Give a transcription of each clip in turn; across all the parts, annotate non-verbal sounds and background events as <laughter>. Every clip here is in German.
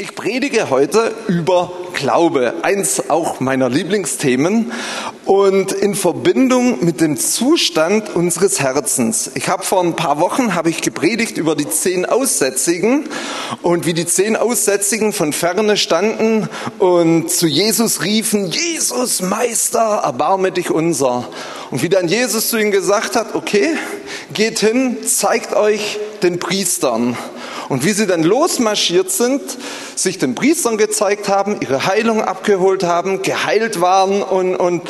Ich predige heute über Glaube, eins auch meiner Lieblingsthemen und in Verbindung mit dem Zustand unseres Herzens. Ich habe vor ein paar Wochen habe ich gepredigt über die zehn Aussätzigen und wie die zehn Aussätzigen von ferne standen und zu Jesus riefen: Jesus Meister, erbarme dich unser. Und wie dann Jesus zu ihnen gesagt hat: Okay, geht hin, zeigt euch den Priestern. Und wie sie dann losmarschiert sind, sich den Priestern gezeigt haben, ihre Heilung abgeholt haben, geheilt waren und, und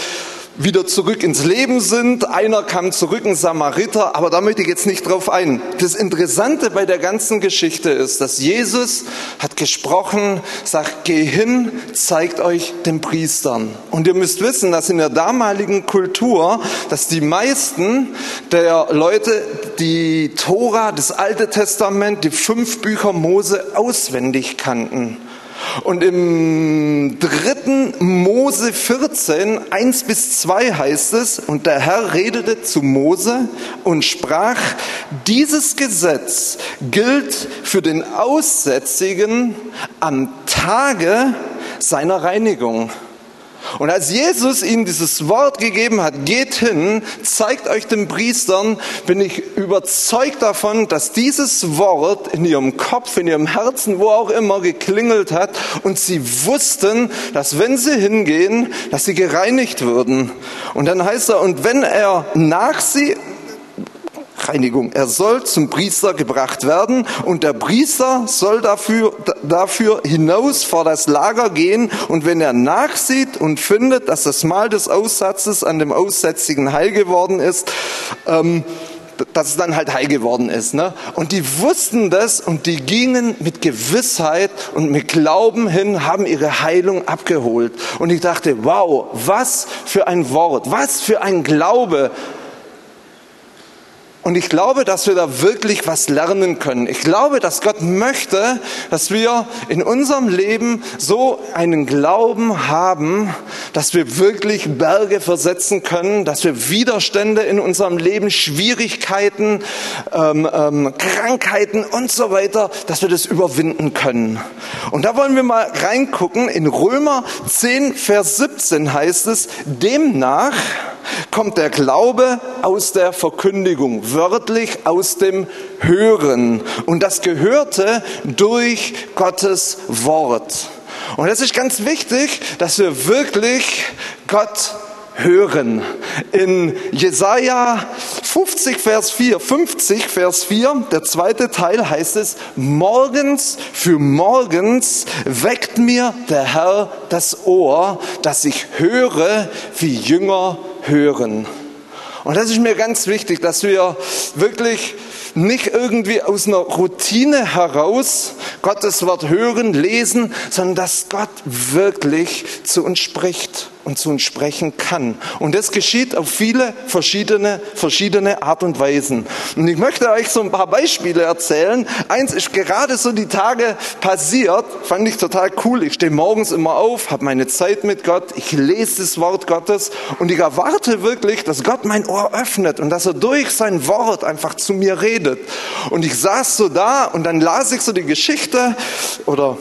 wieder zurück ins Leben sind. Einer kam zurück, ein Samariter, aber da möchte ich jetzt nicht drauf ein. Das Interessante bei der ganzen Geschichte ist, dass Jesus hat gesprochen, sagt, geh hin, zeigt euch den Priestern. Und ihr müsst wissen, dass in der damaligen Kultur, dass die meisten der Leute die Tora, das Alte Testament, die fünf Bücher Mose auswendig kannten. Und im dritten Mose 14, 1 bis 2 heißt es, und der Herr redete zu Mose und sprach, dieses Gesetz gilt für den Aussätzigen am Tage seiner Reinigung. Und als Jesus ihnen dieses Wort gegeben hat, geht hin, zeigt euch den Priestern, bin ich überzeugt davon, dass dieses Wort in ihrem Kopf, in ihrem Herzen, wo auch immer geklingelt hat und sie wussten, dass wenn sie hingehen, dass sie gereinigt würden. Und dann heißt er, und wenn er nach sie Reinigung. Er soll zum Priester gebracht werden und der Priester soll dafür, dafür hinaus vor das Lager gehen und wenn er nachsieht und findet, dass das Mal des Aussatzes an dem Aussätzigen heil geworden ist, ähm, dass es dann halt heil geworden ist. Ne? Und die wussten das und die gingen mit Gewissheit und mit Glauben hin, haben ihre Heilung abgeholt. Und ich dachte, wow, was für ein Wort, was für ein Glaube und ich glaube, dass wir da wirklich was lernen können. Ich glaube, dass Gott möchte, dass wir in unserem Leben so einen Glauben haben, dass wir wirklich Berge versetzen können, dass wir Widerstände in unserem Leben, Schwierigkeiten, ähm, ähm, Krankheiten und so weiter, dass wir das überwinden können. Und da wollen wir mal reingucken. In Römer 10, Vers 17 heißt es, demnach kommt der Glaube aus der Verkündigung wörtlich aus dem Hören. Und das gehörte durch Gottes Wort. Und es ist ganz wichtig, dass wir wirklich Gott hören. In Jesaja 50 Vers 4, 50 Vers 4, der zweite Teil heißt es, morgens für morgens weckt mir der Herr das Ohr, dass ich höre, wie Jünger hören. Und das ist mir ganz wichtig, dass wir wirklich nicht irgendwie aus einer Routine heraus Gottes Wort hören, lesen, sondern dass Gott wirklich zu uns spricht und zu uns sprechen kann. Und das geschieht auf viele verschiedene, verschiedene Art und Weisen. Und ich möchte euch so ein paar Beispiele erzählen. Eins ist gerade so die Tage passiert, fand ich total cool. Ich stehe morgens immer auf, habe meine Zeit mit Gott, ich lese das Wort Gottes und ich erwarte wirklich, dass Gott mein Ohr öffnet und dass er durch sein Wort einfach zu mir redet. Und ich saß so da und dann las ich so die Geschichte oder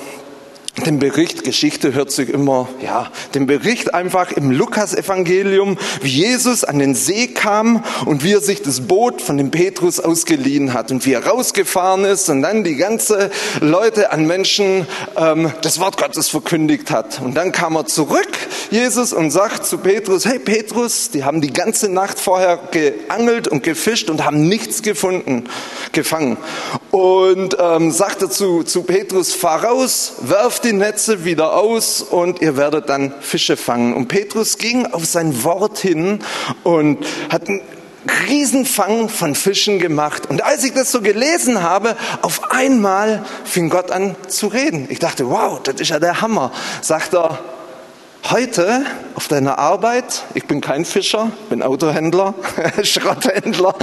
den Bericht, Geschichte hört sich immer, ja, den Bericht einfach im Lukas-Evangelium, wie Jesus an den See kam und wie er sich das Boot von dem Petrus ausgeliehen hat und wie er rausgefahren ist und dann die ganze Leute an Menschen ähm, das Wort Gottes verkündigt hat. Und dann kam er zurück, Jesus, und sagt zu Petrus, hey Petrus, die haben die ganze Nacht vorher geangelt und gefischt und haben nichts gefunden, gefangen. Und ähm, sagte zu, zu Petrus, fahr raus, werf die Netze wieder aus und ihr werdet dann Fische fangen. Und Petrus ging auf sein Wort hin und hat einen Riesenfang von Fischen gemacht. Und als ich das so gelesen habe, auf einmal fing Gott an zu reden. Ich dachte, wow, das ist ja der Hammer. Sagt er, heute auf deiner Arbeit, ich bin kein Fischer, bin Autohändler, <laughs> Schrotthändler.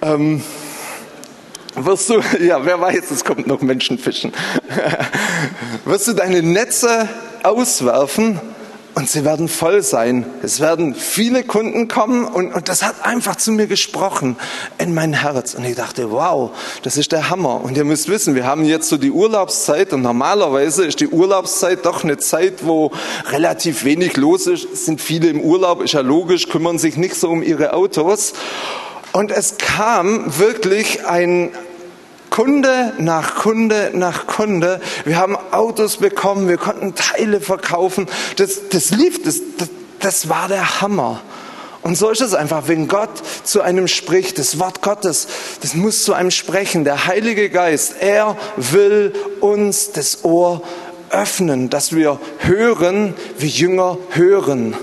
<laughs> ähm, wirst du, <laughs> ja, wer weiß, es kommt noch Menschenfischen, <laughs> wirst du deine Netze auswerfen und sie werden voll sein. Es werden viele Kunden kommen und, und das hat einfach zu mir gesprochen in mein Herz. Und ich dachte, wow, das ist der Hammer. Und ihr müsst wissen, wir haben jetzt so die Urlaubszeit und normalerweise ist die Urlaubszeit doch eine Zeit, wo relativ wenig los ist. Es sind viele im Urlaub, ist ja logisch, kümmern sich nicht so um ihre Autos. Und es kam wirklich ein, Kunde nach Kunde nach Kunde. Wir haben Autos bekommen, wir konnten Teile verkaufen. Das, das lief, das, das, das war der Hammer. Und so ist es einfach, wenn Gott zu einem spricht, das Wort Gottes, das muss zu einem sprechen. Der Heilige Geist, er will uns das Ohr öffnen, dass wir hören, wie Jünger hören.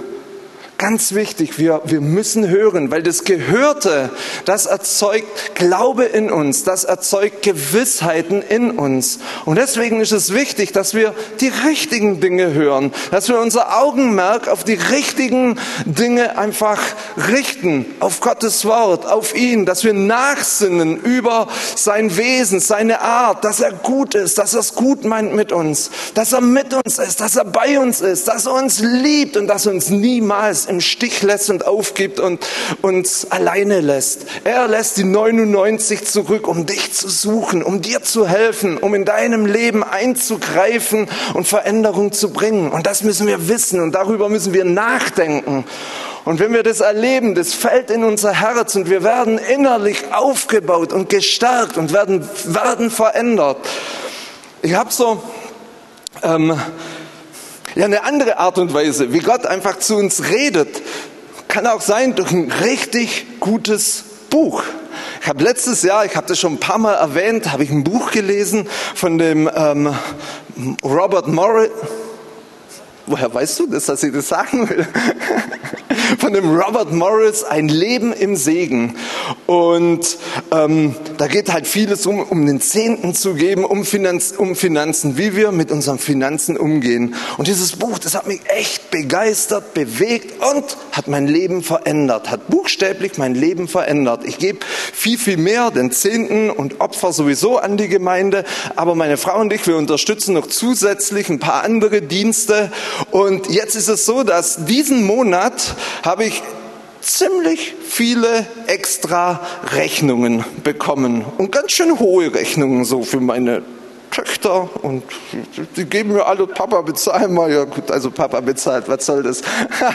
Ganz wichtig, wir, wir müssen hören, weil das Gehörte, das erzeugt Glaube in uns, das erzeugt Gewissheiten in uns. Und deswegen ist es wichtig, dass wir die richtigen Dinge hören, dass wir unser Augenmerk auf die richtigen Dinge einfach richten, auf Gottes Wort, auf ihn, dass wir nachsinnen über sein Wesen, seine Art, dass er gut ist, dass er es gut meint mit uns, dass er mit uns ist, dass er bei uns ist, dass er uns liebt und dass er uns niemals im Stich lässt und aufgibt und uns alleine lässt. Er lässt die 99 zurück, um dich zu suchen, um dir zu helfen, um in deinem Leben einzugreifen und Veränderung zu bringen. Und das müssen wir wissen und darüber müssen wir nachdenken. Und wenn wir das erleben, das fällt in unser Herz und wir werden innerlich aufgebaut und gestärkt und werden, werden verändert. Ich habe so ähm, ja, eine andere Art und Weise, wie Gott einfach zu uns redet, kann auch sein durch ein richtig gutes Buch. Ich habe letztes Jahr, ich habe das schon ein paar Mal erwähnt, habe ich ein Buch gelesen von dem ähm, Robert Morris. Woher weißt du das, dass ich das sagen will? <laughs> von dem Robert Morris, Ein Leben im Segen. Und ähm, da geht halt vieles um, um den Zehnten zu geben, um, Finanz, um Finanzen, wie wir mit unseren Finanzen umgehen. Und dieses Buch, das hat mich echt begeistert, bewegt und hat mein Leben verändert, hat buchstäblich mein Leben verändert. Ich gebe viel, viel mehr den Zehnten und Opfer sowieso an die Gemeinde, aber meine Frau und ich, wir unterstützen noch zusätzlich ein paar andere Dienste. Und jetzt ist es so, dass diesen Monat habe ich ziemlich viele extra Rechnungen bekommen und ganz schön hohe Rechnungen so für meine Töchter und die geben mir alle, Papa bezahlen mal. Ja gut, also Papa bezahlt, was soll das?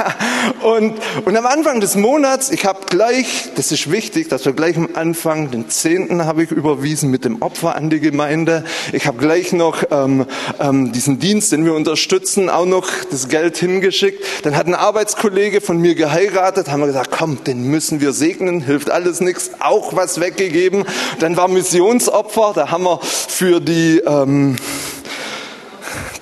<laughs> und, und am Anfang des Monats, ich habe gleich, das ist wichtig, dass wir gleich am Anfang, den Zehnten habe ich überwiesen mit dem Opfer an die Gemeinde. Ich habe gleich noch ähm, ähm, diesen Dienst, den wir unterstützen, auch noch das Geld hingeschickt. Dann hat ein Arbeitskollege von mir geheiratet, haben wir gesagt, komm, den müssen wir segnen, hilft alles nichts, auch was weggegeben. Dann war Missionsopfer, da haben wir für die ähm,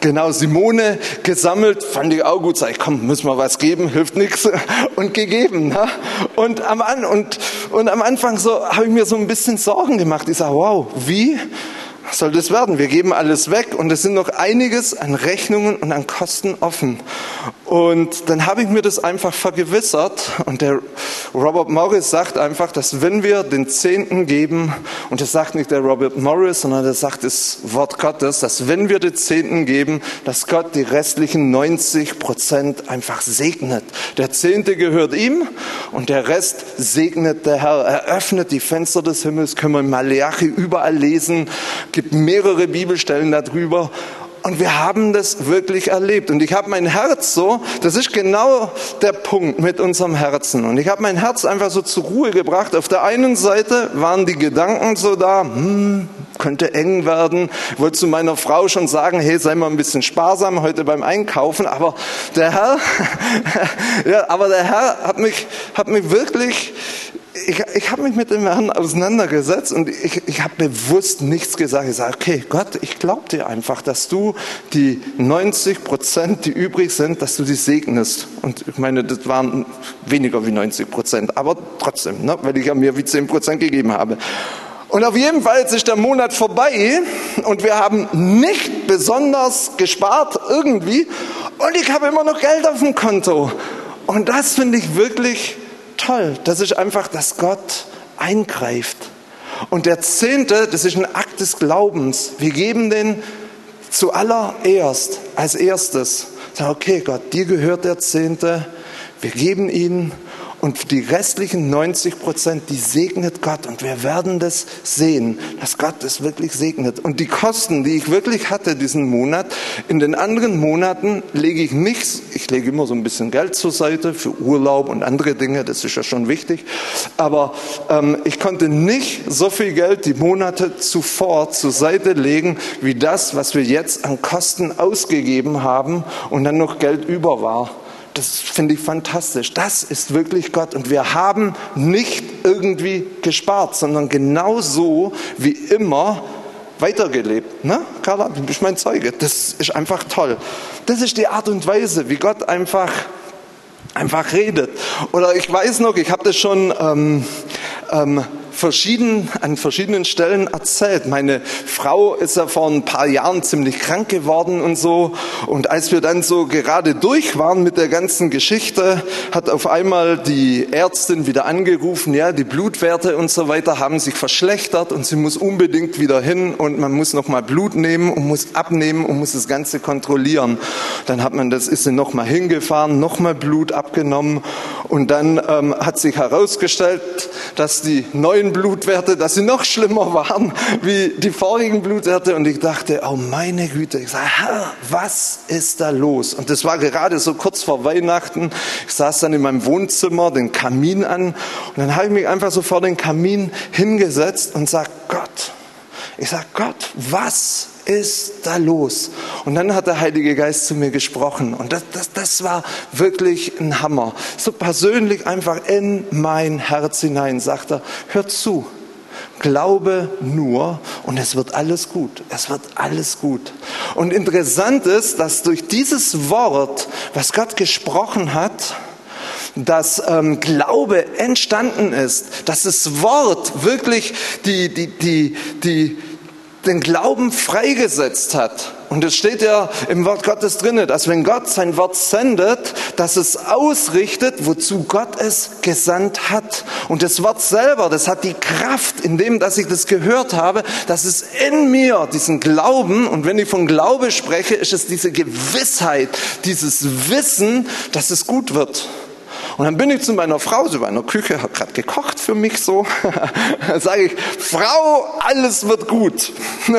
genau Simone gesammelt, fand ich auch gut, sag ich, komm, müssen wir was geben, hilft nichts <laughs> und gegeben. Ne? Und, am, und, und am Anfang so habe ich mir so ein bisschen Sorgen gemacht. Ich sage, wow, wie soll das werden? Wir geben alles weg und es sind noch einiges an Rechnungen und an Kosten offen. Und dann habe ich mir das einfach vergewissert und der Robert Morris sagt einfach, dass wenn wir den Zehnten geben, und das sagt nicht der Robert Morris, sondern das sagt das Wort Gottes, dass wenn wir den Zehnten geben, dass Gott die restlichen 90 Prozent einfach segnet. Der Zehnte gehört ihm und der Rest segnet der Herr. Er öffnet die Fenster des Himmels, können wir in Malachi überall lesen, gibt mehrere Bibelstellen darüber und wir haben das wirklich erlebt. Und ich habe mein Herz so, das ist genau der Punkt mit unserem Herzen. Und ich habe mein Herz einfach so zur Ruhe gebracht. Auf der einen Seite waren die Gedanken so da, hm, könnte eng werden. Ich wollte zu meiner Frau schon sagen, hey, sei mal ein bisschen sparsam heute beim Einkaufen. Aber der Herr, <laughs> ja, aber der Herr hat mich, hat mich wirklich ich, ich habe mich mit dem Herrn auseinandergesetzt und ich, ich habe bewusst nichts gesagt. Ich sage, okay, Gott, ich glaube dir einfach, dass du die 90 Prozent, die übrig sind, dass du die segnest. Und ich meine, das waren weniger wie 90 Prozent, aber trotzdem, ne, weil ich ja mehr wie 10 Prozent gegeben habe. Und auf jeden Fall ist der Monat vorbei und wir haben nicht besonders gespart irgendwie und ich habe immer noch Geld auf dem Konto. Und das finde ich wirklich toll. Das ist einfach, dass Gott eingreift. Und der Zehnte, das ist ein Akt des Glaubens. Wir geben den zuallererst, als erstes, Sag, okay, Gott, dir gehört der Zehnte, wir geben ihn und die restlichen 90 Prozent, die segnet Gott. Und wir werden das sehen, dass Gott es wirklich segnet. Und die Kosten, die ich wirklich hatte diesen Monat, in den anderen Monaten lege ich nichts. Ich lege immer so ein bisschen Geld zur Seite für Urlaub und andere Dinge. Das ist ja schon wichtig. Aber ähm, ich konnte nicht so viel Geld die Monate zuvor zur Seite legen, wie das, was wir jetzt an Kosten ausgegeben haben und dann noch Geld über war. Das finde ich fantastisch. Das ist wirklich Gott. Und wir haben nicht irgendwie gespart, sondern genau so wie immer weitergelebt. Ne, Carla, du bist mein Zeuge. Das ist einfach toll. Das ist die Art und Weise, wie Gott einfach, einfach redet. Oder ich weiß noch, ich habe das schon ähm, ähm, verschieden, an verschiedenen Stellen erzählt. Meine Frau ist ja vor ein paar Jahren ziemlich krank geworden und so. Und als wir dann so gerade durch waren mit der ganzen Geschichte, hat auf einmal die Ärztin wieder angerufen, ja, die Blutwerte und so weiter haben sich verschlechtert und sie muss unbedingt wieder hin und man muss nochmal Blut nehmen und muss abnehmen und muss das Ganze kontrollieren. Dann hat man das, ist sie nochmal hingefahren, nochmal Blut abgenommen und dann ähm, hat sich herausgestellt, dass die neuen Blutwerte, dass sie noch schlimmer waren <laughs> wie die vorigen Blutwerte. Und ich dachte, oh meine Güte, ich sage, Herr, was ist da los? Und das war gerade so kurz vor Weihnachten. Ich saß dann in meinem Wohnzimmer, den Kamin an. Und dann habe ich mich einfach so vor den Kamin hingesetzt und sag, Gott, ich sag, Gott, was ist da los? Und dann hat der Heilige Geist zu mir gesprochen. Und das, das, das war wirklich ein Hammer. So persönlich einfach in mein Herz hinein sagt er, hör zu. Glaube nur und es wird alles gut. Es wird alles gut. Und interessant ist, dass durch dieses Wort, was Gott gesprochen hat, dass ähm, Glaube entstanden ist, dass das Wort wirklich die, die, die, die, den Glauben freigesetzt hat. Und es steht ja im Wort Gottes drinne, dass wenn Gott sein Wort sendet, dass es ausrichtet, wozu Gott es gesandt hat. Und das Wort selber, das hat die Kraft, in dem, dass ich das gehört habe, dass es in mir diesen Glauben, und wenn ich von Glaube spreche, ist es diese Gewissheit, dieses Wissen, dass es gut wird. Und dann bin ich zu meiner Frau, sie war in der Küche, hat gerade gekocht für mich so. <laughs> dann sage ich, Frau, alles wird gut. <laughs>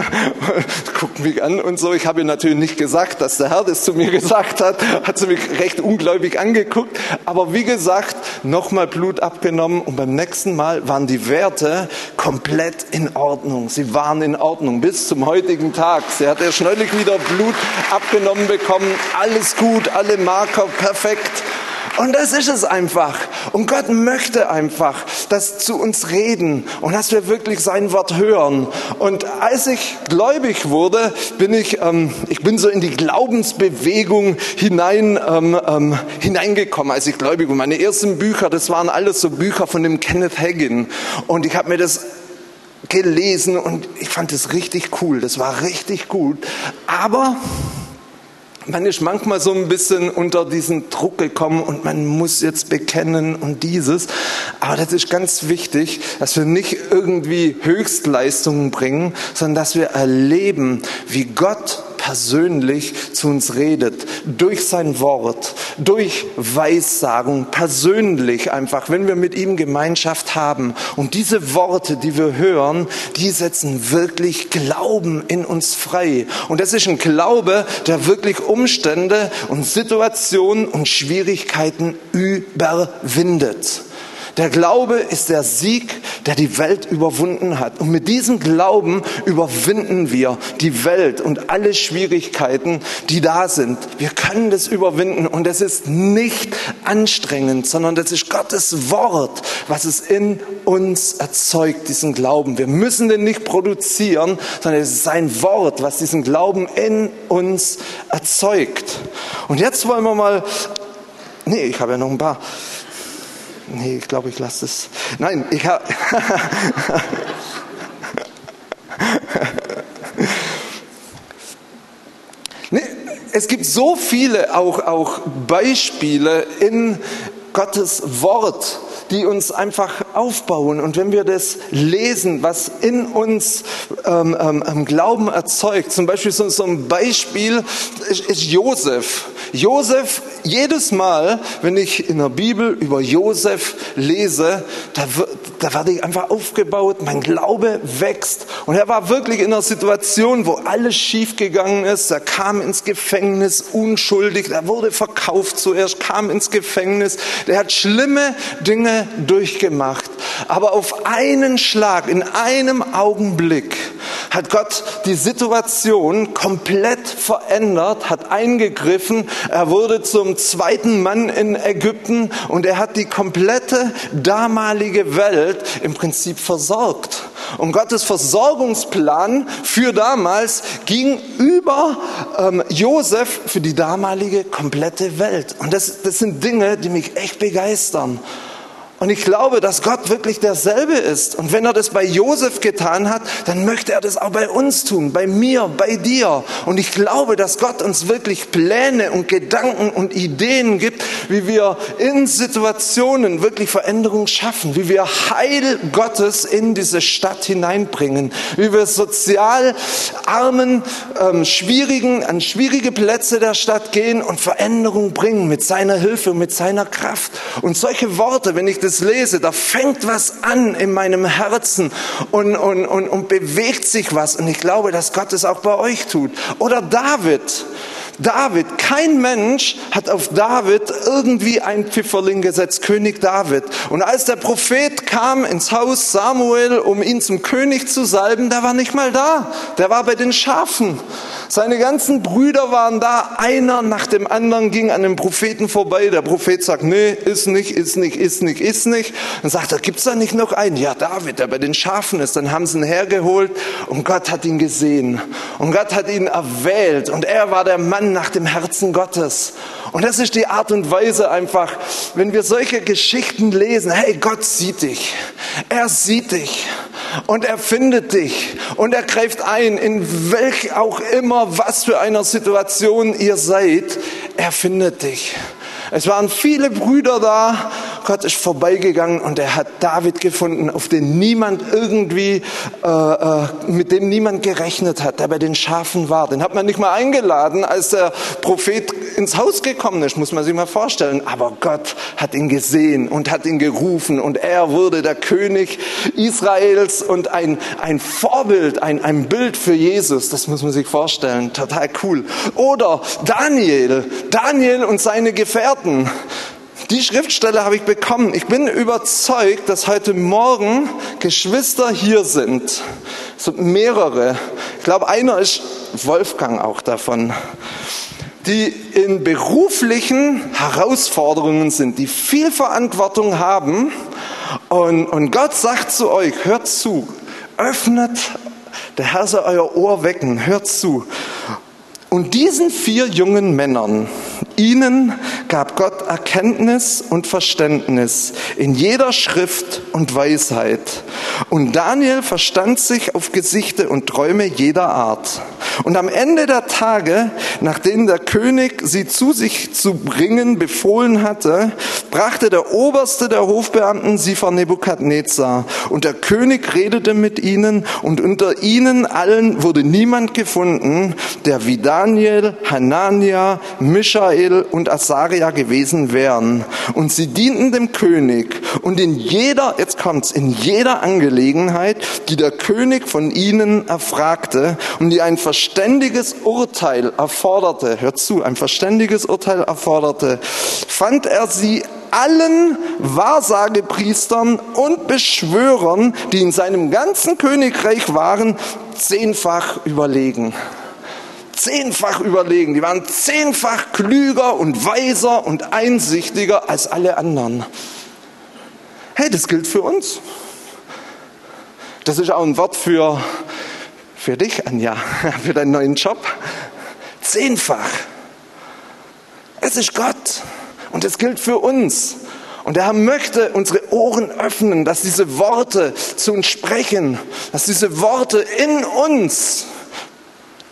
Guckt mich an und so. Ich habe ihr natürlich nicht gesagt, dass der Herr das zu mir gesagt hat. Hat sie mich recht ungläubig angeguckt. Aber wie gesagt, nochmal Blut abgenommen und beim nächsten Mal waren die Werte komplett in Ordnung. Sie waren in Ordnung bis zum heutigen Tag. Sie hat erst neulich wieder Blut abgenommen bekommen. Alles gut, alle Marker perfekt. Und das ist es einfach. Und Gott möchte einfach, dass zu uns reden und dass wir wirklich sein Wort hören. Und als ich gläubig wurde, bin ich, ähm, ich bin so in die Glaubensbewegung hinein, ähm, ähm, hineingekommen, als ich gläubig wurde. Meine ersten Bücher, das waren alles so Bücher von dem Kenneth Hagin. Und ich habe mir das gelesen und ich fand es richtig cool. Das war richtig gut. Aber man ist manchmal so ein bisschen unter diesen Druck gekommen und man muss jetzt bekennen und dieses. Aber das ist ganz wichtig, dass wir nicht irgendwie Höchstleistungen bringen, sondern dass wir erleben, wie Gott persönlich zu uns redet, durch sein Wort, durch Weissagung, persönlich einfach, wenn wir mit ihm Gemeinschaft haben. Und diese Worte, die wir hören, die setzen wirklich Glauben in uns frei. Und das ist ein Glaube, der wirklich Umstände und Situationen und Schwierigkeiten überwindet. Der Glaube ist der Sieg, der die Welt überwunden hat. Und mit diesem Glauben überwinden wir die Welt und alle Schwierigkeiten, die da sind. Wir können das überwinden und es ist nicht anstrengend, sondern das ist Gottes Wort, was es in uns erzeugt, diesen Glauben. Wir müssen den nicht produzieren, sondern es ist sein Wort, was diesen Glauben in uns erzeugt. Und jetzt wollen wir mal, nee, ich habe ja noch ein paar. Nee, ich glaube, ich lasse es. Nein, ich habe. <laughs> nee, es gibt so viele auch, auch Beispiele in Gottes Wort, die uns einfach aufbauen. Und wenn wir das lesen, was in uns ähm, ähm, Glauben erzeugt, zum Beispiel so, so ein Beispiel ist, ist Josef. Josef, jedes Mal, wenn ich in der Bibel über Josef lese, da, da werde ich einfach aufgebaut, mein Glaube wächst. Und er war wirklich in einer Situation, wo alles schiefgegangen ist. Er kam ins Gefängnis unschuldig, er wurde verkauft zuerst, kam ins Gefängnis. Der hat schlimme Dinge durchgemacht. Aber auf einen Schlag, in einem Augenblick, hat Gott die Situation komplett verändert, hat eingegriffen. Er wurde zum zweiten Mann in Ägypten und er hat die komplette damalige Welt im Prinzip versorgt. Und Gottes Versorgungsplan für damals ging über ähm, Josef für die damalige komplette Welt. Und das, das sind Dinge, die mich echt begeistern. Und ich glaube, dass Gott wirklich derselbe ist. Und wenn er das bei Josef getan hat, dann möchte er das auch bei uns tun, bei mir, bei dir. Und ich glaube, dass Gott uns wirklich Pläne und Gedanken und Ideen gibt, wie wir in Situationen wirklich Veränderung schaffen, wie wir Heil Gottes in diese Stadt hineinbringen, wie wir sozial armen, ähm, schwierigen, an schwierige Plätze der Stadt gehen und Veränderung bringen mit seiner Hilfe und mit seiner Kraft. Und solche Worte, wenn ich das lese, da fängt was an in meinem Herzen und, und, und, und bewegt sich was. Und ich glaube, dass Gott es auch bei euch tut. Oder David. David, kein Mensch hat auf David irgendwie ein Pfifferling gesetzt, König David. Und als der Prophet kam ins Haus Samuel, um ihn zum König zu salben, der war nicht mal da. Der war bei den Schafen. Seine ganzen Brüder waren da. Einer nach dem anderen ging an dem Propheten vorbei. Der Prophet sagt, nee, ist nicht, ist nicht, ist nicht, ist nicht. Dann sagt er, gibt's da nicht noch einen? Ja, David, der bei den Schafen ist. Dann haben sie ihn hergeholt und Gott hat ihn gesehen. Und Gott hat ihn erwählt. Und er war der Mann, Mann nach dem Herzen Gottes. Und das ist die Art und Weise einfach, wenn wir solche Geschichten lesen, hey, Gott sieht dich. Er sieht dich. Und er findet dich. Und er greift ein, in welch auch immer, was für einer Situation ihr seid. Er findet dich. Es waren viele Brüder da. Gott ist vorbeigegangen und er hat David gefunden, auf den niemand irgendwie, äh, äh, mit dem niemand gerechnet hat, der bei den Schafen war. Den hat man nicht mal eingeladen, als der Prophet ins Haus gekommen ist, muss man sich mal vorstellen. Aber Gott hat ihn gesehen und hat ihn gerufen und er wurde der König Israels und ein, ein Vorbild, ein, ein Bild für Jesus. Das muss man sich vorstellen. Total cool. Oder Daniel. Daniel und seine Gefährten. Die Schriftstelle habe ich bekommen. Ich bin überzeugt, dass heute Morgen Geschwister hier sind. Es sind mehrere. Ich glaube, einer ist Wolfgang auch davon. Die in beruflichen Herausforderungen sind, die viel Verantwortung haben. Und, und Gott sagt zu euch, hört zu, öffnet, der Herr soll euer Ohr wecken, hört zu. Und diesen vier jungen Männern, ihnen gab Gott Erkenntnis und Verständnis in jeder Schrift und Weisheit. Und Daniel verstand sich auf Gesichte und Träume jeder Art. Und am Ende der Tage, nachdem der König sie zu sich zu bringen befohlen hatte, brachte der Oberste der Hofbeamten sie vor Nebukadnezar. Und der König redete mit ihnen und unter ihnen allen wurde niemand gefunden, der wie Daniel, Hanania, Michael und Asaria gewesen wären. Und sie dienten dem König und in jeder, jetzt kommt's, in jeder Angelegenheit, die der König von ihnen erfragte und die ein verständiges Urteil erforderte, hört zu, ein verständiges Urteil erforderte, fand er sie allen Wahrsagepriestern und Beschwörern, die in seinem ganzen Königreich waren, zehnfach überlegen. Zehnfach überlegen. Die waren zehnfach klüger und weiser und einsichtiger als alle anderen. Hey, das gilt für uns. Das ist auch ein Wort für für dich, Anja, <laughs> für deinen neuen Job. Zehnfach. Es ist Gott und es gilt für uns. Und der Herr möchte unsere Ohren öffnen, dass diese Worte zu uns sprechen, dass diese Worte in uns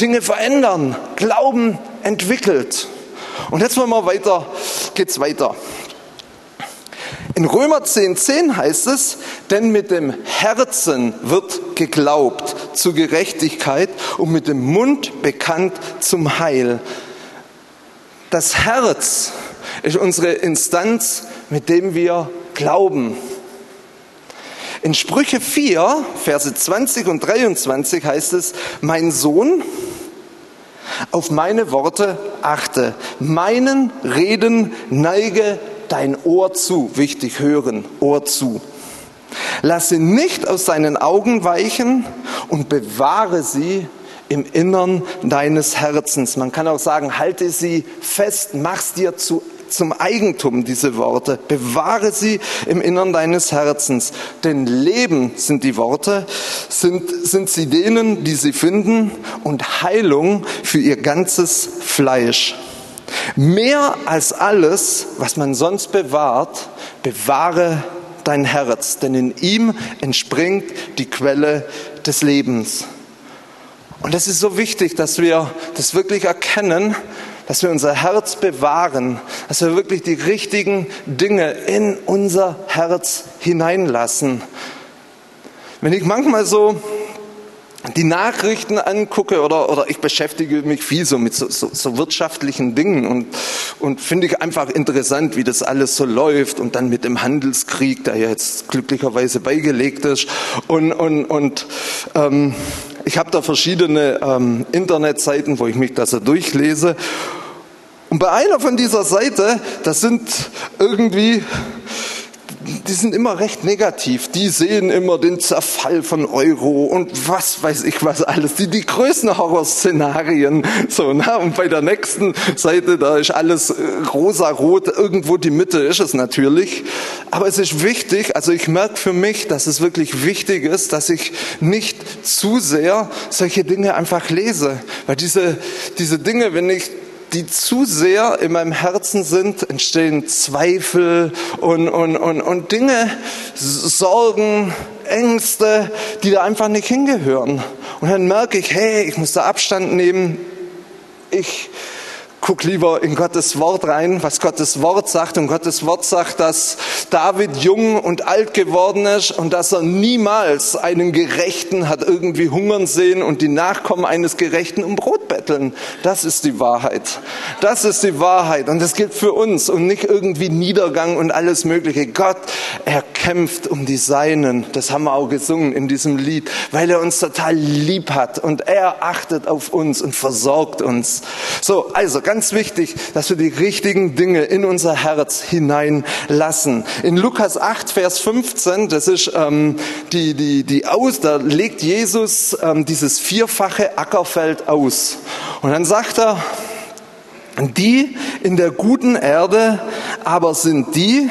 Dinge verändern, Glauben entwickelt. Und jetzt wollen wir weiter, geht's weiter. In Römer 10,10 10 heißt es, denn mit dem Herzen wird geglaubt zur Gerechtigkeit und mit dem Mund bekannt zum Heil. Das Herz ist unsere Instanz, mit dem wir glauben. In Sprüche 4, Verse 20 und 23 heißt es, mein Sohn, auf meine Worte achte, meinen Reden neige dein Ohr zu, wichtig hören, Ohr zu. Lasse nicht aus deinen Augen weichen und bewahre sie im Innern deines Herzens. Man kann auch sagen, halte sie fest, mach's dir zu zum Eigentum, diese Worte. Bewahre sie im Innern deines Herzens. Denn Leben sind die Worte, sind, sind sie denen, die sie finden und Heilung für ihr ganzes Fleisch. Mehr als alles, was man sonst bewahrt, bewahre dein Herz, denn in ihm entspringt die Quelle des Lebens. Und es ist so wichtig, dass wir das wirklich erkennen, dass wir unser Herz bewahren, dass wir wirklich die richtigen Dinge in unser Herz hineinlassen. Wenn ich manchmal so die Nachrichten angucke oder, oder ich beschäftige mich viel so mit so, so, so wirtschaftlichen Dingen und, und finde ich einfach interessant, wie das alles so läuft und dann mit dem Handelskrieg, der jetzt glücklicherweise beigelegt ist und, und, und ähm, ich habe da verschiedene ähm, Internetseiten, wo ich mich da so durchlese und bei einer von dieser Seite, das sind irgendwie, die sind immer recht negativ. Die sehen immer den Zerfall von Euro und was weiß ich was alles. Die, die größten Horrorszenarien. So, na, und bei der nächsten Seite, da ist alles äh, rosa-rot. Irgendwo die Mitte ist es natürlich. Aber es ist wichtig, also ich merke für mich, dass es wirklich wichtig ist, dass ich nicht zu sehr solche Dinge einfach lese. Weil diese, diese Dinge, wenn ich die zu sehr in meinem Herzen sind, entstehen Zweifel und, und, und, und Dinge, Sorgen, Ängste, die da einfach nicht hingehören. Und dann merke ich, hey, ich muss da Abstand nehmen. Ich guck lieber in Gottes Wort rein, was Gottes Wort sagt. Und Gottes Wort sagt, dass David jung und alt geworden ist und dass er niemals einen Gerechten hat irgendwie hungern sehen und die Nachkommen eines Gerechten um Brot betteln. Das ist die Wahrheit. Das ist die Wahrheit. Und das gilt für uns und nicht irgendwie Niedergang und alles Mögliche. Gott, er kämpft um die Seinen. Das haben wir auch gesungen in diesem Lied, weil er uns total lieb hat und er achtet auf uns und versorgt uns. So, also ganz wichtig, dass wir die richtigen Dinge in unser Herz hineinlassen. In Lukas 8, Vers 15, das ist ähm, die, die, die Aus, da legt Jesus ähm, dieses vierfache Ackerfeld aus. Und dann sagt er, die in der guten Erde aber sind die,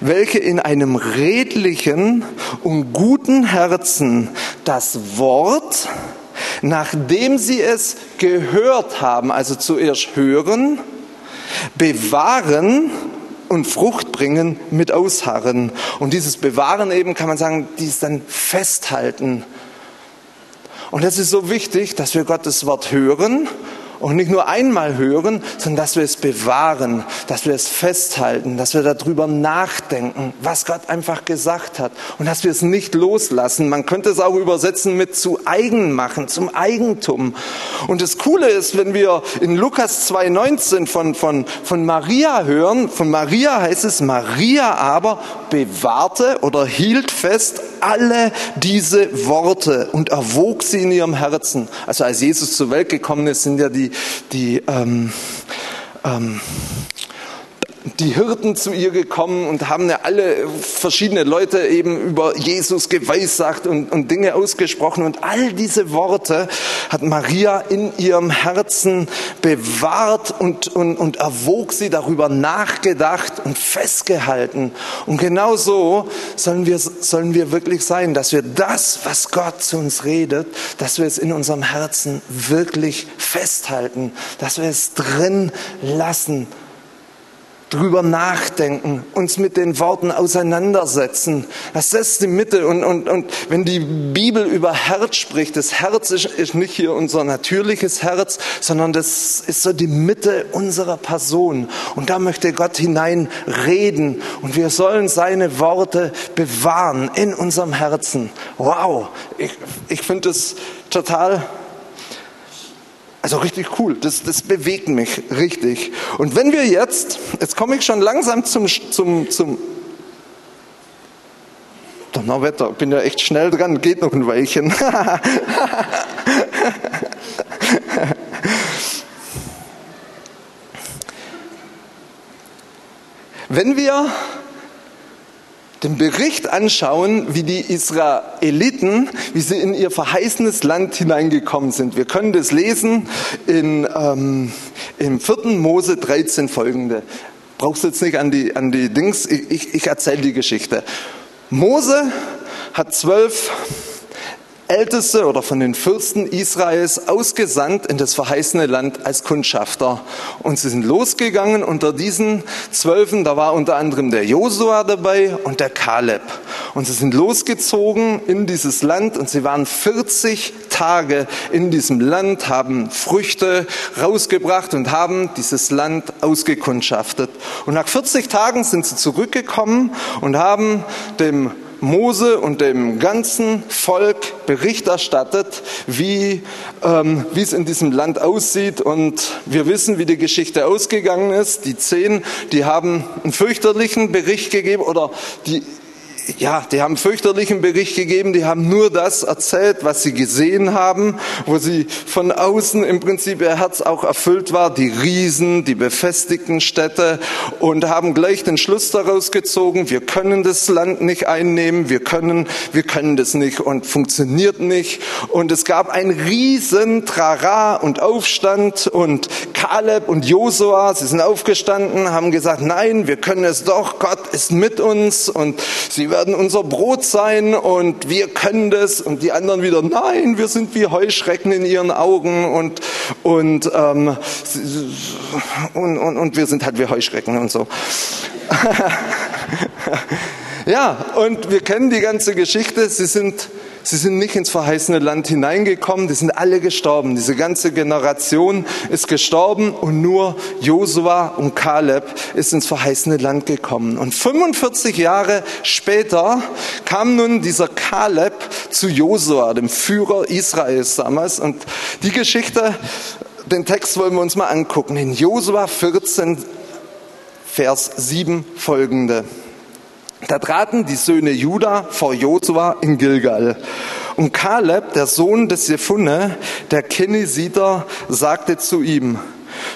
welche in einem redlichen und guten Herzen das Wort nachdem sie es gehört haben, also zuerst hören, bewahren und Frucht bringen mit Ausharren. Und dieses Bewahren eben kann man sagen, dies dann festhalten. Und das ist so wichtig, dass wir Gottes Wort hören und nicht nur einmal hören, sondern dass wir es bewahren, dass wir es festhalten, dass wir darüber nachdenken, was Gott einfach gesagt hat und dass wir es nicht loslassen. Man könnte es auch übersetzen mit zu eigen machen, zum Eigentum. Und das Coole ist, wenn wir in Lukas 2,19 von, von, von Maria hören, von Maria heißt es, Maria aber bewahrte oder hielt fest alle diese Worte und erwog sie in ihrem Herzen. Also als Jesus zur Welt gekommen ist, sind ja die, die ähm, ähm, die Hirten zu ihr gekommen und haben alle verschiedene Leute eben über Jesus geweissagt und, und Dinge ausgesprochen. Und all diese Worte hat Maria in ihrem Herzen bewahrt und, und, und erwog sie darüber nachgedacht und festgehalten. Und genau so sollen wir, sollen wir wirklich sein, dass wir das, was Gott zu uns redet, dass wir es in unserem Herzen wirklich festhalten, dass wir es drin lassen drüber nachdenken, uns mit den Worten auseinandersetzen. Das ist die Mitte. Und, und, und wenn die Bibel über Herz spricht, das Herz ist, ist nicht hier unser natürliches Herz, sondern das ist so die Mitte unserer Person. Und da möchte Gott hinein reden. Und wir sollen seine Worte bewahren in unserem Herzen. Wow, ich, ich finde das total also richtig cool, das, das bewegt mich richtig. Und wenn wir jetzt, jetzt komme ich schon langsam zum, zum, zum Donnerwetter, bin ja echt schnell dran, geht noch ein Weilchen. <laughs> wenn wir den Bericht anschauen, wie die Israeliten, wie sie in ihr verheißenes Land hineingekommen sind. Wir können das lesen in, ähm, im 4. Mose 13 folgende. Brauchst du jetzt nicht an die, an die Dings, ich, ich, ich erzähle die Geschichte. Mose hat zwölf Älteste oder von den Fürsten Israels ausgesandt in das verheißene Land als Kundschafter. Und sie sind losgegangen unter diesen Zwölfen, da war unter anderem der Josua dabei und der Kaleb. Und sie sind losgezogen in dieses Land und sie waren 40 Tage in diesem Land, haben Früchte rausgebracht und haben dieses Land ausgekundschaftet. Und nach 40 Tagen sind sie zurückgekommen und haben dem Mose und dem ganzen Volk Bericht erstattet, wie, ähm, wie es in diesem Land aussieht. Und wir wissen, wie die Geschichte ausgegangen ist. Die zehn, die haben einen fürchterlichen Bericht gegeben oder die ja, die haben fürchterlichen Bericht gegeben, die haben nur das erzählt, was sie gesehen haben, wo sie von außen im Prinzip ihr Herz auch erfüllt war, die Riesen, die befestigten Städte und haben gleich den Schluss daraus gezogen, wir können das Land nicht einnehmen, wir können, wir können das nicht und funktioniert nicht. Und es gab ein riesen Trara und Aufstand und Kaleb und Josua, sie sind aufgestanden, haben gesagt, nein, wir können es doch, Gott ist mit uns und sie werden unser Brot sein und wir können das. Und die anderen wieder, nein, wir sind wie Heuschrecken in ihren Augen und, und, ähm, und, und, und wir sind halt wie Heuschrecken und so. <laughs> ja, und wir kennen die ganze Geschichte. Sie sind Sie sind nicht ins verheißene Land hineingekommen, die sind alle gestorben. Diese ganze Generation ist gestorben und nur Josua und Kaleb ist ins verheißene Land gekommen. Und 45 Jahre später kam nun dieser Kaleb zu Josua, dem Führer Israels damals. Und die Geschichte, den Text wollen wir uns mal angucken. In Josua 14, Vers 7 folgende. Da traten die Söhne Juda vor Josua in Gilgal. Und Kaleb, der Sohn des Jephunneh, der Kenesiter, sagte zu ihm,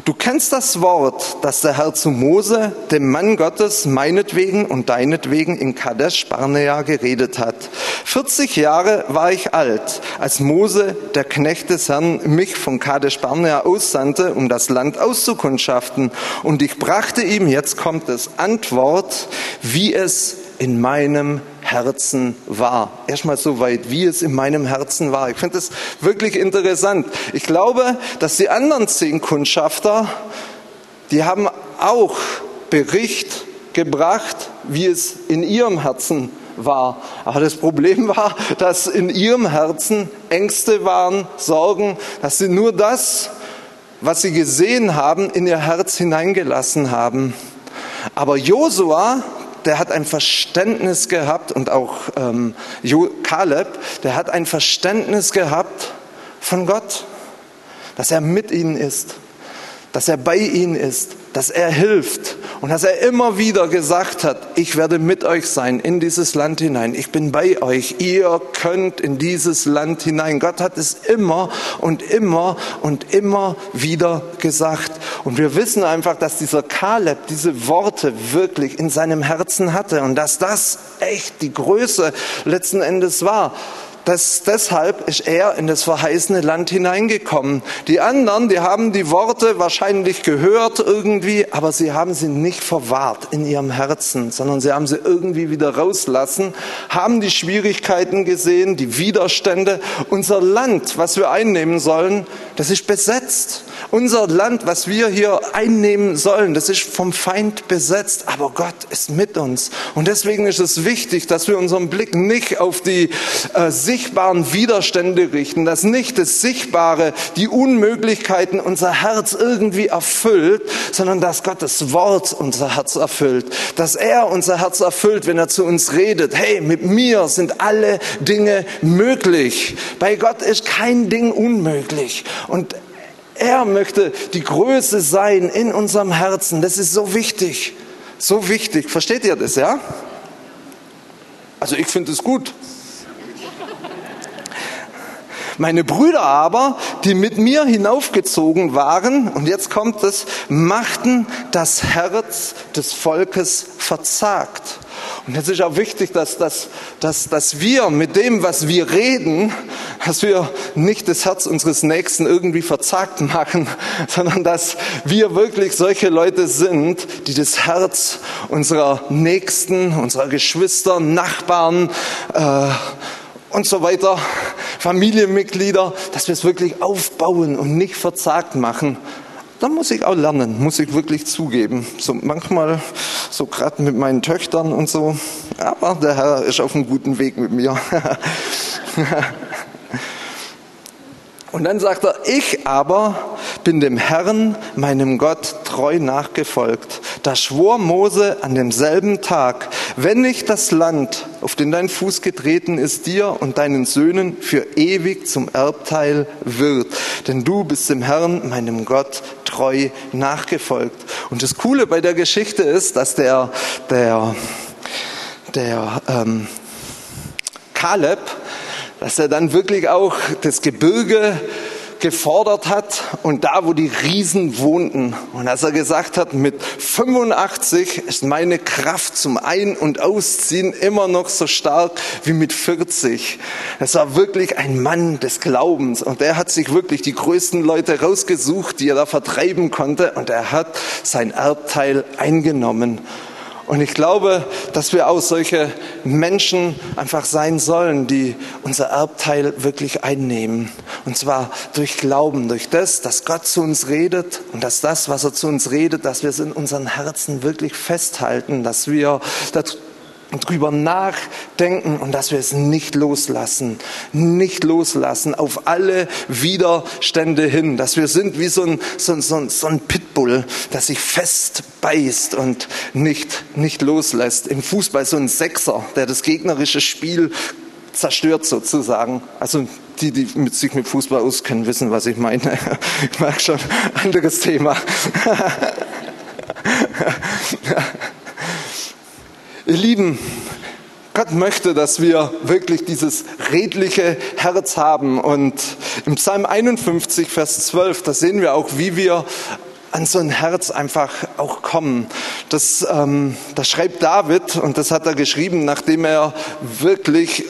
Du kennst das Wort, das der Herr zu Mose, dem Mann Gottes, meinetwegen und deinetwegen in Kadesh Barnea geredet hat. 40 Jahre war ich alt, als Mose, der Knecht des Herrn, mich von Kadesh Barnea aussandte, um das Land auszukundschaften. Und ich brachte ihm, jetzt kommt es, Antwort, wie es in meinem Herzen war. Erstmal so weit, wie es in meinem Herzen war. Ich finde das wirklich interessant. Ich glaube, dass die anderen zehn Kundschafter, die haben auch Bericht gebracht, wie es in ihrem Herzen war. Aber das Problem <laughs> war, dass in ihrem Herzen Ängste waren, Sorgen, dass sie nur das, was sie gesehen haben, in ihr Herz hineingelassen haben. Aber Josua, der hat ein Verständnis gehabt und auch ähm, Kaleb, der hat ein Verständnis gehabt von Gott, dass er mit ihnen ist, dass er bei ihnen ist, dass er hilft und dass er immer wieder gesagt hat, ich werde mit euch sein in dieses Land hinein. Ich bin bei euch. Ihr könnt in dieses Land hinein. Gott hat es immer und immer und immer wieder gesagt. Und wir wissen einfach, dass dieser Kaleb diese Worte wirklich in seinem Herzen hatte und dass das echt die Größe letzten Endes war das, deshalb ist er in das verheißene Land hineingekommen. Die anderen, die haben die Worte wahrscheinlich gehört irgendwie, aber sie haben sie nicht verwahrt in ihrem Herzen, sondern sie haben sie irgendwie wieder rauslassen, haben die Schwierigkeiten gesehen, die Widerstände. Unser Land, was wir einnehmen sollen, das ist besetzt. Unser Land, was wir hier einnehmen sollen, das ist vom Feind besetzt, aber Gott ist mit uns. Und deswegen ist es wichtig, dass wir unseren Blick nicht auf die äh, sichtbaren Widerstände richten, dass nicht das Sichtbare, die Unmöglichkeiten unser Herz irgendwie erfüllt, sondern dass Gottes Wort unser Herz erfüllt, dass er unser Herz erfüllt, wenn er zu uns redet. Hey, mit mir sind alle Dinge möglich. Bei Gott ist kein Ding unmöglich. Und er möchte die Größe sein in unserem Herzen. Das ist so wichtig. So wichtig. Versteht ihr das, ja? Also ich finde es gut. Meine Brüder aber, die mit mir hinaufgezogen waren, und jetzt kommt es, machten das Herz des Volkes verzagt. Und jetzt ist auch wichtig, dass, dass, dass, dass wir mit dem, was wir reden, dass wir nicht das Herz unseres Nächsten irgendwie verzagt machen, <laughs> sondern dass wir wirklich solche Leute sind, die das Herz unserer Nächsten, unserer Geschwister, Nachbarn, äh, und so weiter, Familienmitglieder, dass wir es wirklich aufbauen und nicht verzagt machen. Da muss ich auch lernen, muss ich wirklich zugeben. So manchmal, so gerade mit meinen Töchtern und so. Aber der Herr ist auf einem guten Weg mit mir. <laughs> Und dann sagt er, ich aber bin dem Herrn, meinem Gott, treu nachgefolgt. Da schwor Mose an demselben Tag, wenn ich das Land, auf den dein Fuß getreten ist, dir und deinen Söhnen für ewig zum Erbteil wird. Denn du bist dem Herrn, meinem Gott, treu nachgefolgt. Und das Coole bei der Geschichte ist, dass der, der, der ähm, Kaleb, dass er dann wirklich auch das Gebirge gefordert hat und da, wo die Riesen wohnten. Und als er gesagt hat, mit 85 ist meine Kraft zum Ein- und Ausziehen immer noch so stark wie mit 40. Das war wirklich ein Mann des Glaubens und er hat sich wirklich die größten Leute rausgesucht, die er da vertreiben konnte und er hat sein Erbteil eingenommen. Und ich glaube, dass wir auch solche Menschen einfach sein sollen, die unser Erbteil wirklich einnehmen. Und zwar durch Glauben, durch das, dass Gott zu uns redet und dass das, was er zu uns redet, dass wir es in unseren Herzen wirklich festhalten, dass wir drüber nachdenken und dass wir es nicht loslassen, nicht loslassen auf alle Widerstände hin, dass wir sind wie so ein, so so so ein Pitbull, das sich fest beißt und nicht, nicht loslässt. Im Fußball so ein Sechser, der das gegnerische Spiel zerstört sozusagen. Also die, die mit, sich mit Fußball auskennen, wissen, was ich meine. <laughs> Ich merke schon, anderes Thema. <laughs> Ihr Lieben, Gott möchte, dass wir wirklich dieses redliche Herz haben. Und im Psalm 51, Vers 12, da sehen wir auch, wie wir an so ein Herz einfach auch kommen. Das, ähm, das schreibt David und das hat er geschrieben, nachdem er wirklich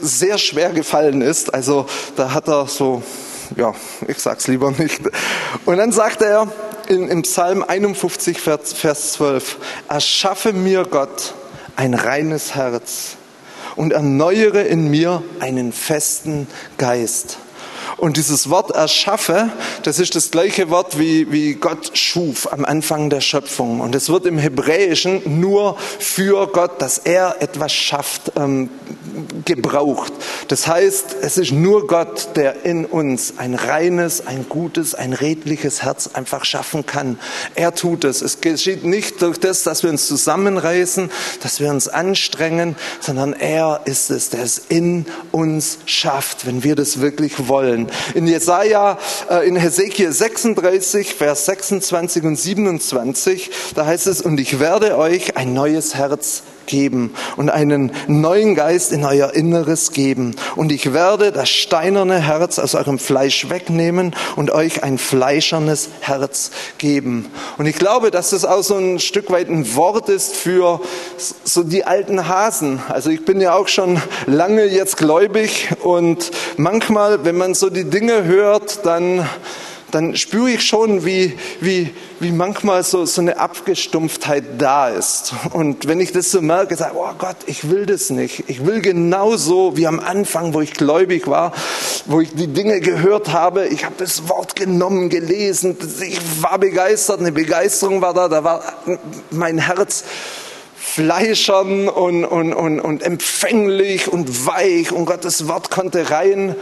sehr schwer gefallen ist. Also da hat er so, ja, ich sag's lieber nicht. Und dann sagt er, in, im Psalm 51, Vers, Vers 12, erschaffe mir Gott ein reines Herz und erneuere in mir einen festen Geist. Und dieses Wort erschaffe, das ist das gleiche Wort wie, wie Gott schuf am Anfang der Schöpfung. Und es wird im Hebräischen nur für Gott, dass er etwas schafft, ähm, gebraucht. Das heißt, es ist nur Gott, der in uns ein reines, ein gutes, ein redliches Herz einfach schaffen kann. Er tut es. Es geschieht nicht durch das, dass wir uns zusammenreißen, dass wir uns anstrengen, sondern er ist es, der es in uns schafft, wenn wir das wirklich wollen. In Jesaja, äh, in Hesekiel 36, Vers 26 und 27, da heißt es, und ich werde euch ein neues Herz und einen neuen Geist in euer Inneres geben. Und ich werde das steinerne Herz aus eurem Fleisch wegnehmen und euch ein fleischernes Herz geben. Und ich glaube, dass das auch so ein Stück weit ein Wort ist für so die alten Hasen. Also ich bin ja auch schon lange jetzt gläubig und manchmal, wenn man so die Dinge hört, dann dann spüre ich schon, wie, wie, wie manchmal so, so eine Abgestumpftheit da ist. Und wenn ich das so merke, sage oh Gott, ich will das nicht. Ich will genauso wie am Anfang, wo ich gläubig war, wo ich die Dinge gehört habe. Ich habe das Wort genommen, gelesen. Ich war begeistert, eine Begeisterung war da. Da war mein Herz fleischern und, und, und, und empfänglich und weich und Gottes Wort konnte rein.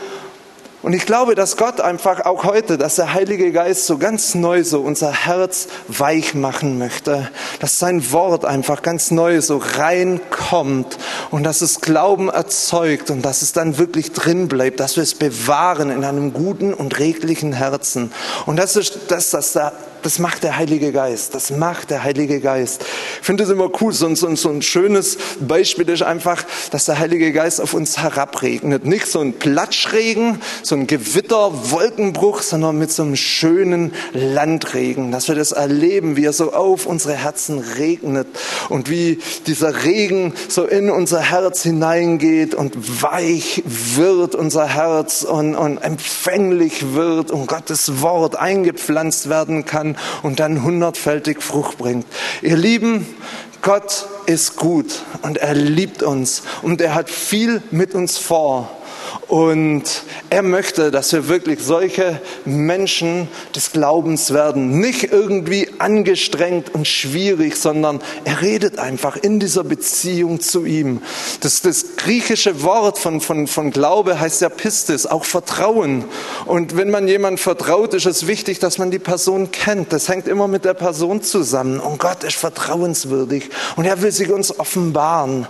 Und ich glaube, dass Gott einfach auch heute, dass der Heilige Geist so ganz neu so unser Herz weich machen möchte, dass sein Wort einfach ganz neu so reinkommt und dass es Glauben erzeugt und dass es dann wirklich drin bleibt, dass wir es bewahren in einem guten und reglichen Herzen. Und das ist das, dass der das macht der Heilige Geist. Das macht der Heilige Geist. Ich finde es immer cool. So, so, so ein schönes Beispiel ist einfach, dass der Heilige Geist auf uns herabregnet. Nicht so ein Platschregen, so ein Gewitter, Wolkenbruch, sondern mit so einem schönen Landregen. Dass wir das erleben, wie er so auf unsere Herzen regnet und wie dieser Regen so in unser Herz hineingeht und weich wird unser Herz und, und empfänglich wird und Gottes Wort eingepflanzt werden kann kann und dann hundertfältig Frucht bringt. Ihr Lieben, Gott ist gut und er liebt uns und er hat viel mit uns vor. Und er möchte, dass wir wirklich solche Menschen des Glaubens werden. Nicht irgendwie angestrengt und schwierig, sondern er redet einfach in dieser Beziehung zu ihm. Das, das griechische Wort von, von, von Glaube heißt ja Pistis, auch Vertrauen. Und wenn man jemand vertraut, ist es wichtig, dass man die Person kennt. Das hängt immer mit der Person zusammen. Und Gott ist vertrauenswürdig und er will sich uns offenbaren.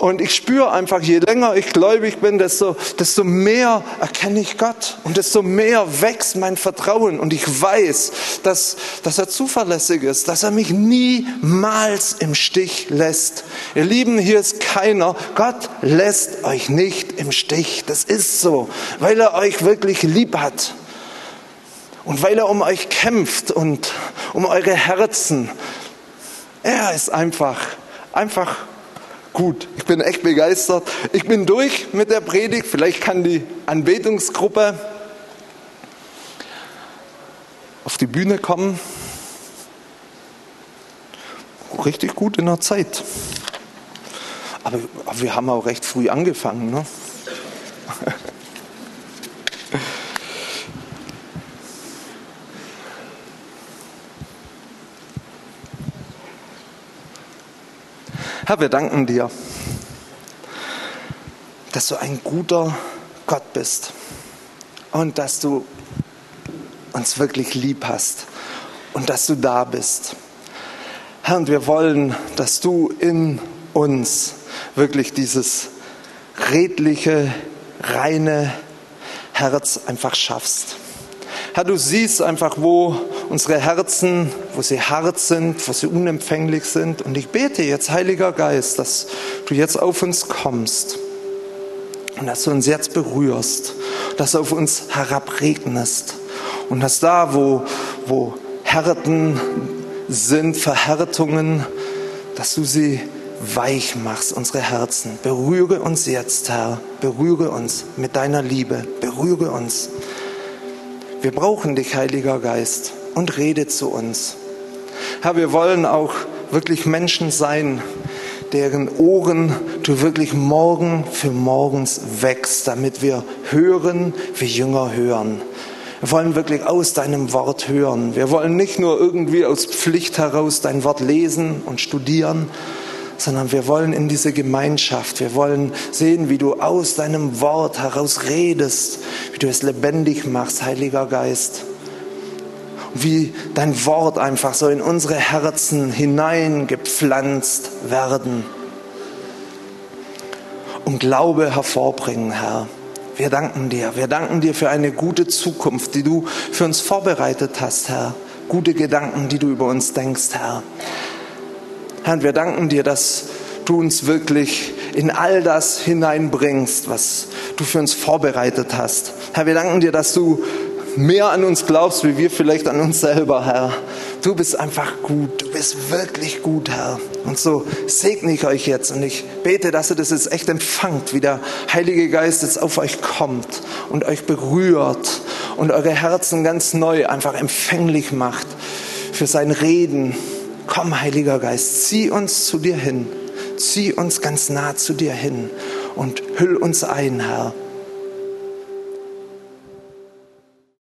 Und ich spüre einfach, je länger ich gläubig bin, desto, desto mehr erkenne ich Gott und desto mehr wächst mein Vertrauen. Und ich weiß, dass, dass er zuverlässig ist, dass er mich niemals im Stich lässt. Ihr Lieben, hier ist keiner. Gott lässt euch nicht im Stich. Das ist so, weil er euch wirklich lieb hat. Und weil er um euch kämpft und um eure Herzen. Er ist einfach, einfach gut. Ich bin echt begeistert. Ich bin durch mit der Predigt. Vielleicht kann die Anbetungsgruppe auf die Bühne kommen. Richtig gut in der Zeit. Aber, wir haben auch recht früh angefangen. Ne? <laughs> Herr, wir danken dir, dass du ein guter Gott bist und dass du uns wirklich lieb hast und dass du da bist. Herr, und wir wollen, dass du in uns wirklich dieses redliche, reine Herz einfach schaffst. Herr, du siehst einfach, wo unsere Herzen, wo sie hart sind, wo sie unempfänglich sind. Und ich bete jetzt, Heiliger Geist, dass du jetzt auf uns kommst und dass du uns jetzt berührst, dass du auf uns herabregnest und dass da, wo, wo Härten sind, Verhärtungen, dass du sie weich machst, unsere Herzen. Berühre uns jetzt, Herr. Berühre uns mit deiner Liebe. Berühre uns. Wir brauchen dich, Heiliger Geist, und rede zu uns. Herr, wir wollen auch wirklich Menschen sein, deren Ohren du wirklich morgen für morgens wächst, damit wir hören, wie Jünger hören. Wir wollen wirklich aus deinem Wort hören. Wir wollen nicht nur irgendwie aus Pflicht heraus dein Wort lesen und studieren, sondern wir wollen in diese Gemeinschaft. Wir wollen sehen, wie du aus deinem Wort heraus redest, wie du es lebendig machst, Heiliger Geist. Wie dein Wort einfach so in unsere Herzen hineingepflanzt werden. Und Glaube hervorbringen, Herr. Wir danken dir. Wir danken dir für eine gute Zukunft, die du für uns vorbereitet hast, Herr. Gute Gedanken, die du über uns denkst, Herr. Herr, wir danken dir, dass du uns wirklich in all das hineinbringst, was du für uns vorbereitet hast. Herr, wir danken dir, dass du mehr an uns glaubst, wie wir vielleicht an uns selber, Herr. Du bist einfach gut, du bist wirklich gut, Herr. Und so segne ich euch jetzt und ich bete, dass ihr das jetzt echt empfangt, wie der Heilige Geist jetzt auf euch kommt und euch berührt und eure Herzen ganz neu einfach empfänglich macht für sein Reden. Komm, Heiliger Geist, zieh uns zu dir hin, zieh uns ganz nah zu dir hin und hüll uns ein, Herr.